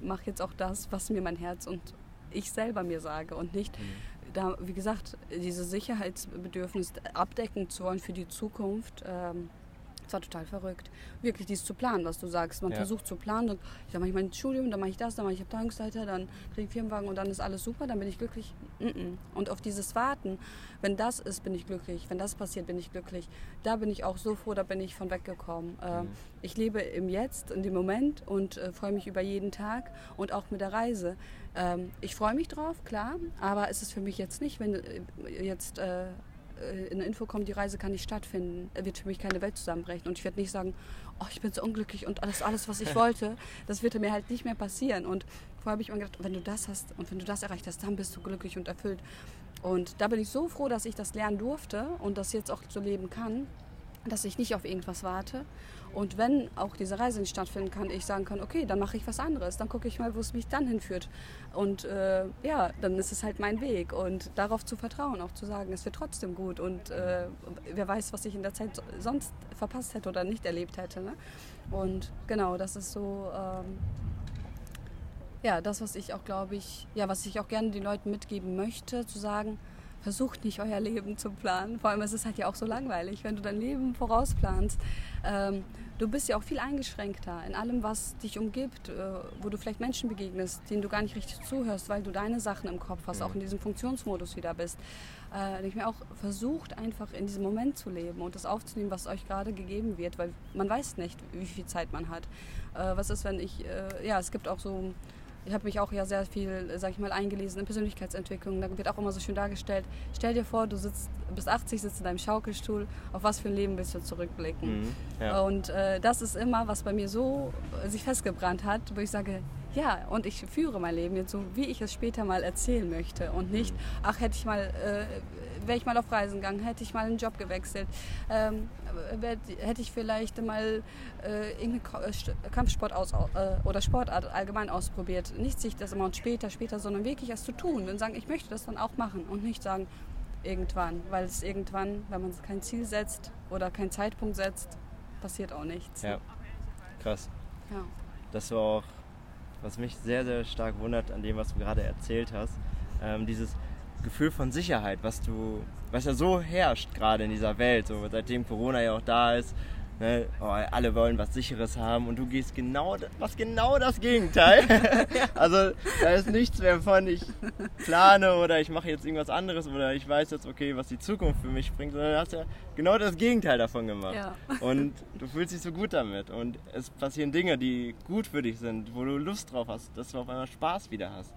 B: mache jetzt auch das, was mir mein Herz und ich selber mir sage und nicht, mhm. Da, wie gesagt, diese Sicherheitsbedürfnis abdecken zu wollen für die Zukunft. Ähm, es war total verrückt. Wirklich dieses zu planen, was du sagst. Man ja. versucht zu planen. Und ich dann mache ich mein Studium, dann mache ich das, dann mache ich Abteilungsleiter, dann kriege ich Firmenwagen und dann ist alles super, dann bin ich glücklich. Und auf dieses Warten, wenn das ist, bin ich glücklich. Wenn das passiert, bin ich glücklich. Da bin ich auch so froh, da bin ich von weggekommen. Ähm, mhm. Ich lebe im Jetzt, in dem Moment und äh, freue mich über jeden Tag und auch mit der Reise. Ähm, ich freue mich drauf, klar, aber es ist für mich jetzt nicht, wenn äh, jetzt... Äh, in der Info kommt, die Reise kann nicht stattfinden, wird für mich keine Welt zusammenbrechen. Und ich werde nicht sagen, oh, ich bin so unglücklich und alles, alles, was ich [LAUGHS] wollte, das wird mir halt nicht mehr passieren. Und vorher habe ich mir gedacht, wenn du das hast und wenn du das erreicht hast, dann bist du glücklich und erfüllt. Und da bin ich so froh, dass ich das lernen durfte und das jetzt auch so leben kann, dass ich nicht auf irgendwas warte. Und wenn auch diese Reise nicht stattfinden kann, ich sagen kann, okay, dann mache ich was anderes, dann gucke ich mal, wo es mich dann hinführt. Und äh, ja, dann ist es halt mein Weg. Und darauf zu vertrauen, auch zu sagen, es wird trotzdem gut. Und äh, wer weiß, was ich in der Zeit sonst verpasst hätte oder nicht erlebt hätte. Ne? Und genau, das ist so. Ähm, ja, das, was ich auch, glaube ich, ja, was ich auch gerne den Leuten mitgeben möchte, zu sagen, versucht nicht euer Leben zu planen. Vor allem ist es halt ja auch so langweilig, wenn du dein Leben vorausplanst. Ähm, du bist ja auch viel eingeschränkter in allem, was dich umgibt, äh, wo du vielleicht Menschen begegnest, denen du gar nicht richtig zuhörst, weil du deine Sachen im Kopf hast, auch in diesem Funktionsmodus wieder bist. Äh, ich mir auch versucht, einfach in diesem Moment zu leben und das aufzunehmen, was euch gerade gegeben wird, weil man weiß nicht, wie viel Zeit man hat. Äh, was ist, wenn ich, äh, ja, es gibt auch so ich habe mich auch ja sehr viel, sag ich mal, eingelesen in Persönlichkeitsentwicklung. Da wird auch immer so schön dargestellt. Stell dir vor, du sitzt bis 80, sitzt in deinem Schaukelstuhl. Auf was für ein Leben willst du zurückblicken? Mhm, ja. Und äh, das ist immer, was bei mir so äh, sich festgebrannt hat, wo ich sage, ja, und ich führe mein Leben jetzt so, wie ich es später mal erzählen möchte und nicht, mhm. ach, hätte ich mal, äh, wäre ich mal auf Reisen gegangen, hätte ich mal einen Job gewechselt, ähm, hätte ich vielleicht mal äh, irgendeine äh, Kampfsport aus, äh, oder Sportart allgemein ausprobiert. Nicht sich das immer und später, später, sondern wirklich erst zu tun und sagen, ich möchte das dann auch machen und nicht sagen, irgendwann, weil es irgendwann, wenn man kein Ziel setzt oder keinen Zeitpunkt setzt, passiert auch nichts.
A: Ja, krass. Ja. Das war auch, was mich sehr, sehr stark wundert an dem, was du gerade erzählt hast, ähm, dieses Gefühl von Sicherheit, was du, was ja so herrscht gerade in dieser Welt, so seitdem Corona ja auch da ist. Ne? Oh, alle wollen was Sicheres haben und du gehst genau, was genau das Gegenteil. [LAUGHS] also da ist nichts mehr von ich plane oder ich mache jetzt irgendwas anderes oder ich weiß jetzt okay, was die Zukunft für mich bringt, sondern du hast ja genau das Gegenteil davon gemacht. Ja. Und du fühlst dich so gut damit und es passieren Dinge, die gut für dich sind, wo du Lust drauf hast, dass du auf einmal Spaß wieder hast.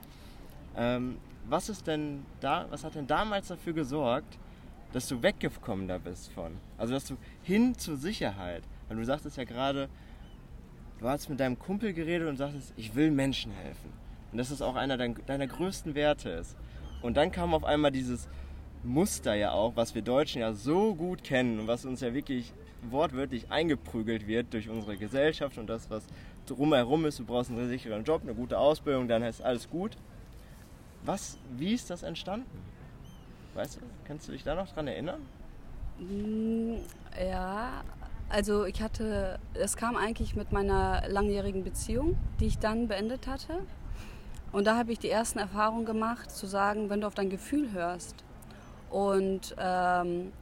A: Ähm, was ist denn da, was hat denn damals dafür gesorgt, dass du weggekommen da bist von? Also dass du hin zur Sicherheit, weil du sagtest ja gerade, du hast mit deinem Kumpel geredet und sagtest, ich will Menschen helfen. Und dass das auch einer deiner größten Werte ist. Und dann kam auf einmal dieses Muster ja auch, was wir Deutschen ja so gut kennen und was uns ja wirklich wortwörtlich eingeprügelt wird durch unsere Gesellschaft und das, was drumherum ist. Du brauchst einen sicheren Job, eine gute Ausbildung, dann heißt alles gut. Was, wie ist das entstanden? Weißt du, kannst du dich da noch dran erinnern?
B: Mm, ja, also ich hatte, es kam eigentlich mit meiner langjährigen Beziehung, die ich dann beendet hatte. Und da habe ich die ersten Erfahrungen gemacht, zu sagen, wenn du auf dein Gefühl hörst und ähm,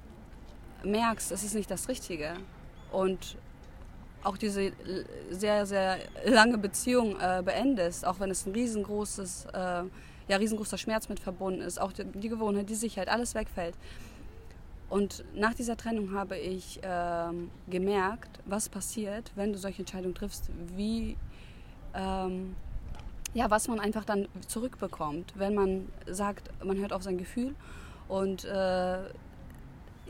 B: merkst, es ist nicht das Richtige und auch diese sehr, sehr lange Beziehung äh, beendest, auch wenn es ein riesengroßes äh, ja, riesengroßer Schmerz mit verbunden ist, auch die, die Gewohnheit, die Sicherheit, alles wegfällt. Und nach dieser Trennung habe ich ähm, gemerkt, was passiert, wenn du solche Entscheidungen triffst, wie, ähm, ja, was man einfach dann zurückbekommt, wenn man sagt, man hört auf sein Gefühl und äh,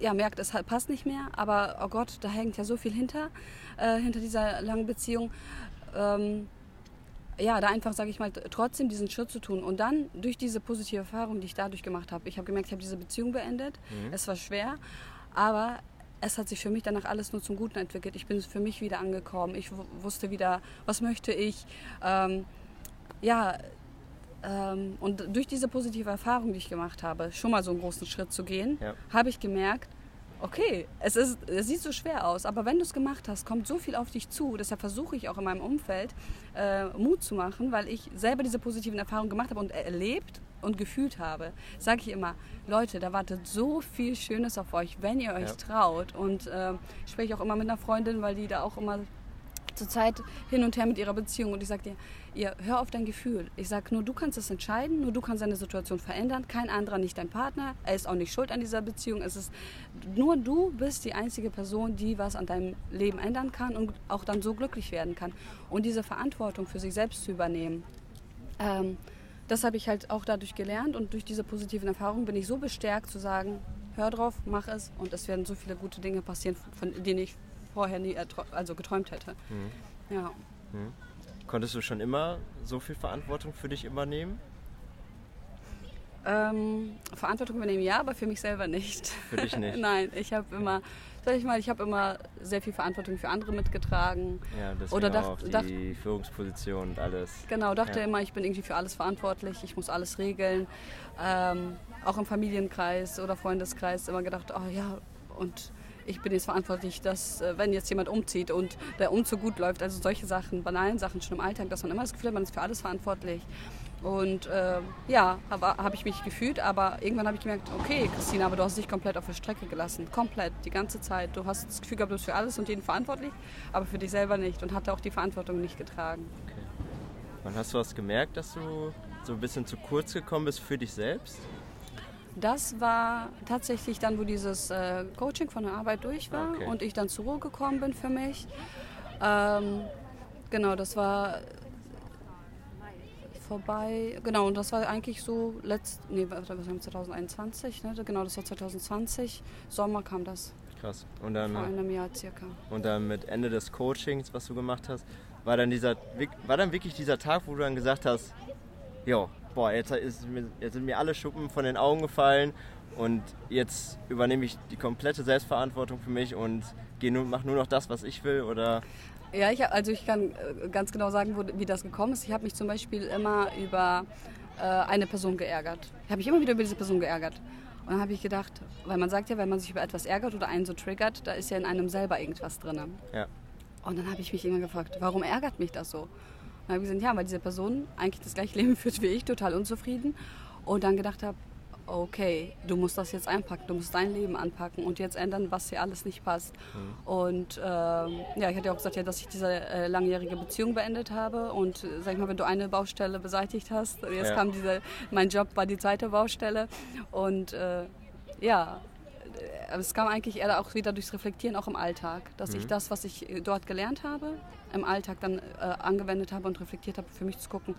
B: ja, merkt, es passt nicht mehr, aber oh Gott, da hängt ja so viel hinter, äh, hinter dieser langen Beziehung. Ähm, ja, da einfach, sage ich mal, trotzdem diesen Schritt zu tun. Und dann durch diese positive Erfahrung, die ich dadurch gemacht habe, ich habe gemerkt, ich habe diese Beziehung beendet. Mhm. Es war schwer, aber es hat sich für mich danach alles nur zum Guten entwickelt. Ich bin für mich wieder angekommen. Ich wusste wieder, was möchte ich. Ähm, ja, ähm, und durch diese positive Erfahrung, die ich gemacht habe, schon mal so einen großen Schritt zu gehen, ja. habe ich gemerkt, okay, es, ist, es sieht so schwer aus, aber wenn du es gemacht hast, kommt so viel auf dich zu. Deshalb versuche ich auch in meinem Umfeld äh, Mut zu machen, weil ich selber diese positiven Erfahrungen gemacht habe und erlebt und gefühlt habe. Sage ich immer, Leute, da wartet so viel Schönes auf euch, wenn ihr euch ja. traut. Und äh, spreche auch immer mit einer Freundin, weil die da auch immer zur Zeit hin und her mit ihrer Beziehung. Und ich sage dir, ihr, hör auf dein Gefühl. Ich sage nur, du kannst es entscheiden, nur du kannst deine Situation verändern. Kein anderer, nicht dein Partner. Er ist auch nicht schuld an dieser Beziehung. Es ist nur du bist die einzige Person, die was an deinem Leben ändern kann und auch dann so glücklich werden kann. Und diese Verantwortung für sich selbst zu übernehmen. Ähm, das habe ich halt auch dadurch gelernt und durch diese positiven Erfahrungen bin ich so bestärkt zu sagen, hör drauf, mach es und es werden so viele gute Dinge passieren, von denen ich vorher nie also geträumt hätte. Mhm. Ja.
A: Mhm. Konntest du schon immer so viel Verantwortung für dich übernehmen?
B: Ähm, Verantwortung übernehmen ja, aber für mich selber nicht.
A: Für dich nicht? [LAUGHS]
B: Nein, ich habe immer, sag ich mal, ich habe immer sehr viel Verantwortung für andere mitgetragen.
A: Ja, das Oder dacht, auch die dacht, Führungsposition und alles.
B: Genau, dachte ja. immer, ich bin irgendwie für alles verantwortlich, ich muss alles regeln. Ähm, auch im Familienkreis oder Freundeskreis immer gedacht, oh ja, und ich bin jetzt verantwortlich, dass äh, wenn jetzt jemand umzieht und der Umzug gut läuft, also solche Sachen, banalen Sachen schon im Alltag, dass man immer das Gefühl hat, man ist für alles verantwortlich. Und äh, ja, habe hab ich mich gefühlt, aber irgendwann habe ich gemerkt, okay, Christina, aber du hast dich komplett auf der Strecke gelassen. Komplett, die ganze Zeit. Du hast das Gefühl gehabt, du bist für alles und jeden verantwortlich, aber für dich selber nicht und hatte auch die Verantwortung nicht getragen. Okay.
A: Wann hast du was gemerkt, dass du so ein bisschen zu kurz gekommen bist für dich selbst?
B: Das war tatsächlich dann, wo dieses äh, Coaching von der Arbeit durch war okay. und ich dann zur Ruhe gekommen bin für mich. Ähm, genau, das war vorbei. Genau, und das war eigentlich so letzt, nee, was haben wir 2021, ne? Genau, das war 2020. Sommer kam das.
A: Krass. Und dann,
B: Vor einem Jahr circa.
A: Und dann mit Ende des Coachings, was du gemacht hast, war dann dieser, war dann wirklich dieser Tag, wo du dann gesagt hast, jo, boah, jetzt, ist jetzt sind mir alle Schuppen von den Augen gefallen und jetzt übernehme ich die komplette Selbstverantwortung für mich und mache nur noch das, was ich will oder
B: ja, ich, also ich kann äh, ganz genau sagen, wo, wie das gekommen ist. Ich habe mich zum Beispiel immer über äh, eine Person geärgert. Ich habe mich immer wieder über diese Person geärgert. Und dann habe ich gedacht, weil man sagt ja, wenn man sich über etwas ärgert oder einen so triggert, da ist ja in einem selber irgendwas drin.
A: Ja.
B: Und dann habe ich mich immer gefragt, warum ärgert mich das so? Dann habe ich gesagt, ja, weil diese Person eigentlich das gleiche [LAUGHS] Leben führt wie ich, total unzufrieden. Und dann gedacht habe, okay, du musst das jetzt einpacken, du musst dein Leben anpacken und jetzt ändern, was hier alles nicht passt. Mhm. Und ähm, ja, ich hatte ja auch gesagt, ja, dass ich diese äh, langjährige Beziehung beendet habe und äh, sag ich mal, wenn du eine Baustelle beseitigt hast, jetzt ja. kam diese, mein Job war die zweite Baustelle und äh, ja, es kam eigentlich eher auch wieder durchs Reflektieren, auch im Alltag, dass mhm. ich das, was ich äh, dort gelernt habe, im Alltag dann äh, angewendet habe und reflektiert habe, für mich zu gucken,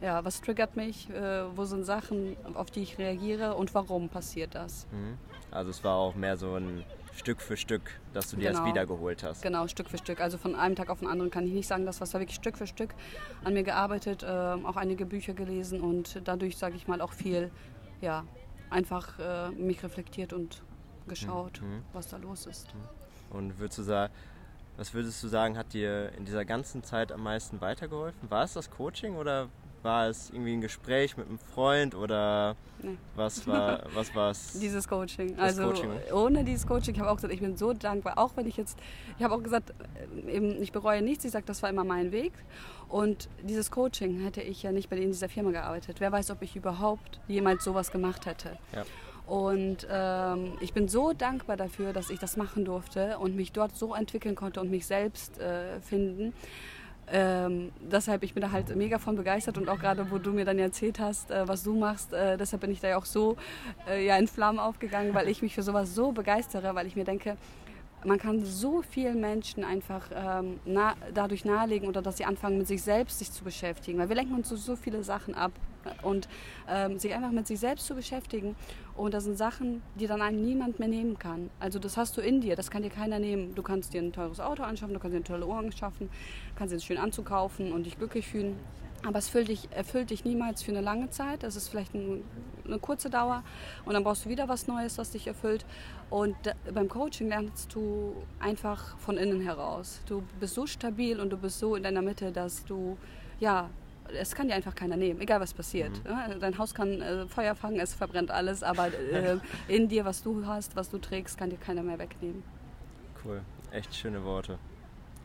B: ja, was triggert mich, äh, wo sind Sachen, auf die ich reagiere und warum passiert das. Mhm.
A: Also es war auch mehr so ein Stück für Stück, dass du dir genau. das wiedergeholt hast.
B: Genau, Stück für Stück. Also von einem Tag auf den anderen kann ich nicht sagen, das war wirklich Stück für Stück an mir gearbeitet, äh, auch einige Bücher gelesen und dadurch, sage ich mal, auch viel, ja, einfach äh, mich reflektiert und geschaut, mhm. mhm. was da los ist.
A: Mhm. Und würdest du sagen, was würdest du sagen, hat dir in dieser ganzen Zeit am meisten weitergeholfen? War es das Coaching oder war es irgendwie ein Gespräch mit einem Freund oder nee. was war [LAUGHS] was war's?
B: Dieses Coaching. also Coaching. ohne dieses Coaching, ich habe auch gesagt, ich bin so dankbar, auch wenn ich jetzt, ich habe auch gesagt, äh, eben, ich bereue nichts, ich sage, das war immer mein Weg. Und dieses Coaching hätte ich ja nicht bei in dieser Firma gearbeitet. Wer weiß, ob ich überhaupt jemals sowas gemacht hätte.
A: Ja.
B: Und ähm, ich bin so dankbar dafür, dass ich das machen durfte und mich dort so entwickeln konnte und mich selbst äh, finden. Ähm, deshalb, ich bin da halt mega von begeistert und auch gerade, wo du mir dann erzählt hast, äh, was du machst, äh, deshalb bin ich da ja auch so äh, ja, in Flammen aufgegangen, weil ich mich für sowas so begeistere, weil ich mir denke, man kann so vielen Menschen einfach ähm, na, dadurch nahelegen oder dass sie anfangen, mit sich selbst sich zu beschäftigen. Weil wir lenken uns so, so viele Sachen ab und ähm, sich einfach mit sich selbst zu beschäftigen. Und das sind Sachen, die dann einem niemand mehr nehmen kann. Also das hast du in dir, das kann dir keiner nehmen. Du kannst dir ein teures Auto anschaffen, du kannst dir eine tolle Ohren schaffen, kannst dir einen schönen Anzug kaufen und dich glücklich fühlen. Aber es dich, erfüllt dich niemals für eine lange Zeit. Das ist vielleicht ein, eine kurze Dauer und dann brauchst du wieder was Neues, was dich erfüllt. Und da, beim Coaching lernst du einfach von innen heraus. Du bist so stabil und du bist so in deiner Mitte, dass du, ja, es kann dir einfach keiner nehmen, egal was passiert. Mhm. Dein Haus kann äh, Feuer fangen, es verbrennt alles, aber [LAUGHS] äh, in dir, was du hast, was du trägst, kann dir keiner mehr wegnehmen.
A: Cool, echt schöne Worte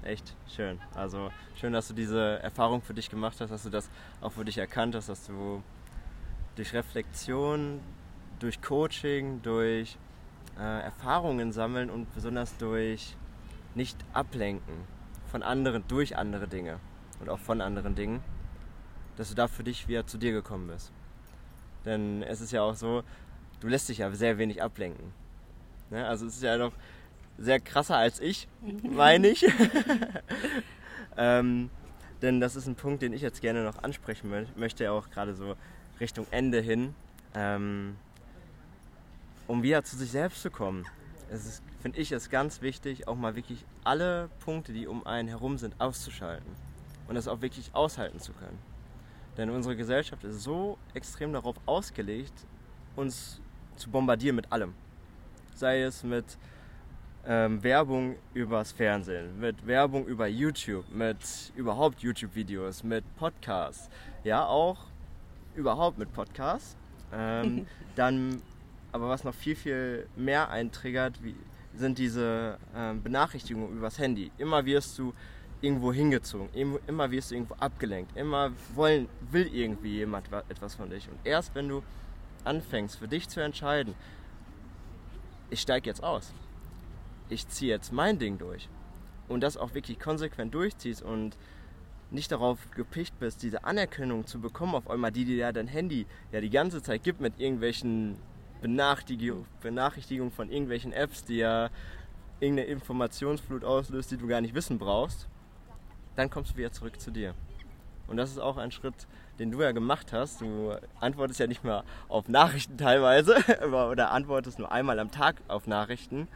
A: echt schön. Also schön, dass du diese Erfahrung für dich gemacht hast, dass du das auch für dich erkannt hast, dass du durch Reflexion, durch Coaching, durch äh, Erfahrungen sammeln und besonders durch nicht ablenken von anderen, durch andere Dinge und auch von anderen Dingen, dass du da für dich wieder zu dir gekommen bist. Denn es ist ja auch so, du lässt dich ja sehr wenig ablenken. Ne? Also es ist ja doch sehr krasser als ich, meine ich. [LAUGHS] ähm, denn das ist ein Punkt, den ich jetzt gerne noch ansprechen möchte, auch gerade so Richtung Ende hin. Ähm, um wieder zu sich selbst zu kommen. Es ist, finde ich, es ganz wichtig, auch mal wirklich alle Punkte, die um einen herum sind, auszuschalten und das auch wirklich aushalten zu können. Denn unsere Gesellschaft ist so extrem darauf ausgelegt, uns zu bombardieren mit allem. Sei es mit ähm, Werbung übers Fernsehen, mit Werbung über YouTube, mit überhaupt YouTube-Videos, mit Podcasts, ja auch überhaupt mit Podcasts. Ähm, [LAUGHS] dann, aber was noch viel, viel mehr eintriggert, wie, sind diese ähm, Benachrichtigungen übers Handy. Immer wirst du irgendwo hingezogen, immer wirst du irgendwo abgelenkt, immer wollen, will irgendwie jemand etwas von dich. Und erst wenn du anfängst, für dich zu entscheiden, ich steige jetzt aus, ich ziehe jetzt mein Ding durch. Und das auch wirklich konsequent durchziehst und nicht darauf gepicht bist, diese Anerkennung zu bekommen auf einmal, die dir ja dein Handy ja die ganze Zeit gibt mit irgendwelchen Benachrichtigungen Benachrichtigung von irgendwelchen Apps, die ja irgendeine Informationsflut auslöst, die du gar nicht wissen brauchst, dann kommst du wieder zurück zu dir. Und das ist auch ein Schritt, den du ja gemacht hast. Du antwortest ja nicht mehr auf Nachrichten teilweise [LAUGHS] oder antwortest nur einmal am Tag auf Nachrichten,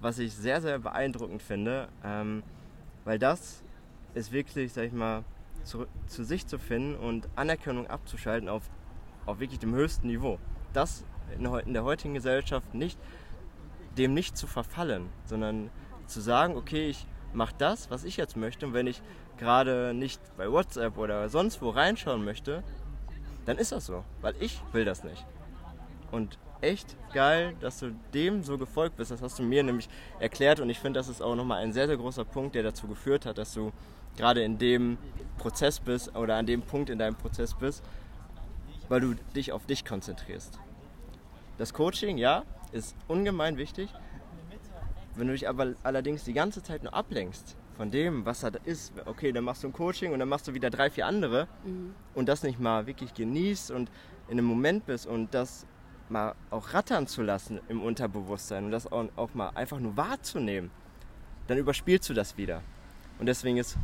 A: was ich sehr, sehr beeindruckend finde, ähm, weil das ist wirklich, sag ich mal, zu, zu sich zu finden und Anerkennung abzuschalten auf, auf wirklich dem höchsten Niveau. Das in, in der heutigen Gesellschaft nicht, dem nicht zu verfallen, sondern zu sagen, okay, ich mache das, was ich jetzt möchte und wenn ich gerade nicht bei WhatsApp oder sonst wo reinschauen möchte, dann ist das so, weil ich will das nicht. Und echt geil, dass du dem so gefolgt bist. Das hast du mir nämlich erklärt und ich finde, das ist auch nochmal ein sehr, sehr großer Punkt, der dazu geführt hat, dass du gerade in dem Prozess bist oder an dem Punkt in deinem Prozess bist, weil du dich auf dich konzentrierst. Das Coaching, ja, ist ungemein wichtig. Wenn du dich aber allerdings die ganze Zeit nur ablenkst von dem, was da ist, okay, dann machst du ein Coaching und dann machst du wieder drei, vier andere mhm. und das nicht mal wirklich genießt und in einem Moment bist und das mal auch rattern zu lassen im Unterbewusstsein und das auch, auch mal einfach nur wahrzunehmen, dann überspielst du das wieder. Und deswegen ist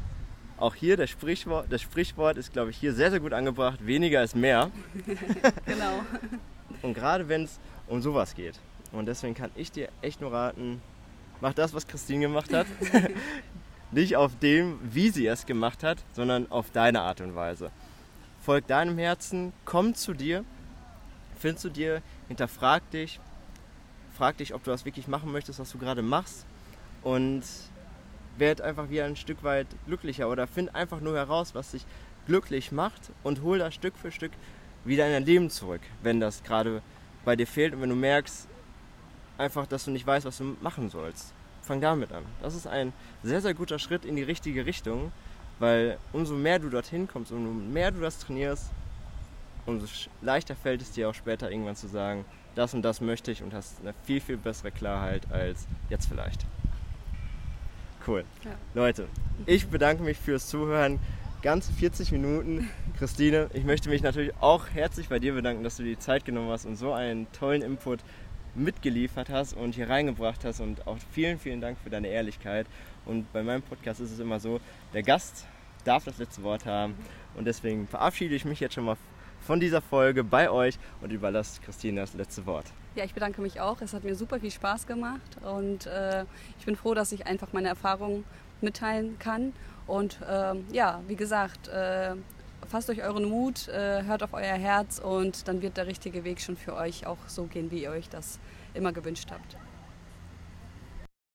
A: auch hier das Sprichwort, das Sprichwort ist, glaube ich, hier sehr, sehr gut angebracht, weniger ist mehr. [LAUGHS] genau. Und gerade wenn es um sowas geht. Und deswegen kann ich dir echt nur raten, mach das, was Christine gemacht hat. [LAUGHS] Nicht auf dem, wie sie es gemacht hat, sondern auf deine Art und Weise. Folg deinem Herzen, komm zu dir, find zu dir, hinterfrag dich, frag dich, ob du das wirklich machen möchtest, was du gerade machst und werd einfach wieder ein Stück weit glücklicher oder find einfach nur heraus, was dich glücklich macht und hol das Stück für Stück wieder in dein Leben zurück, wenn das gerade bei dir fehlt und wenn du merkst, einfach, dass du nicht weißt, was du machen sollst. Fang damit an. Das ist ein sehr, sehr guter Schritt in die richtige Richtung, weil umso mehr du dorthin kommst, umso mehr du das trainierst, umso leichter fällt es dir auch später irgendwann zu sagen, das und das möchte ich und hast eine viel, viel bessere Klarheit als jetzt vielleicht. Cool. Ja. Leute, ich bedanke mich fürs Zuhören. Ganze 40 Minuten. Christine, ich möchte mich natürlich auch herzlich bei dir bedanken, dass du dir die Zeit genommen hast und so einen tollen Input mitgeliefert hast und hier reingebracht hast und auch vielen, vielen Dank für deine Ehrlichkeit. Und bei meinem Podcast ist es immer so, der Gast darf das letzte Wort haben und deswegen verabschiede ich mich jetzt schon mal von dieser Folge bei euch und überlasse Christine das letzte Wort.
B: Ja, ich bedanke mich auch. Es hat mir super viel Spaß gemacht und äh, ich bin froh, dass ich einfach meine Erfahrungen mitteilen kann. Und äh, ja, wie gesagt, äh, fasst euch euren Mut, äh, hört auf euer Herz und dann wird der richtige Weg schon für euch auch so gehen, wie ihr euch das immer gewünscht habt.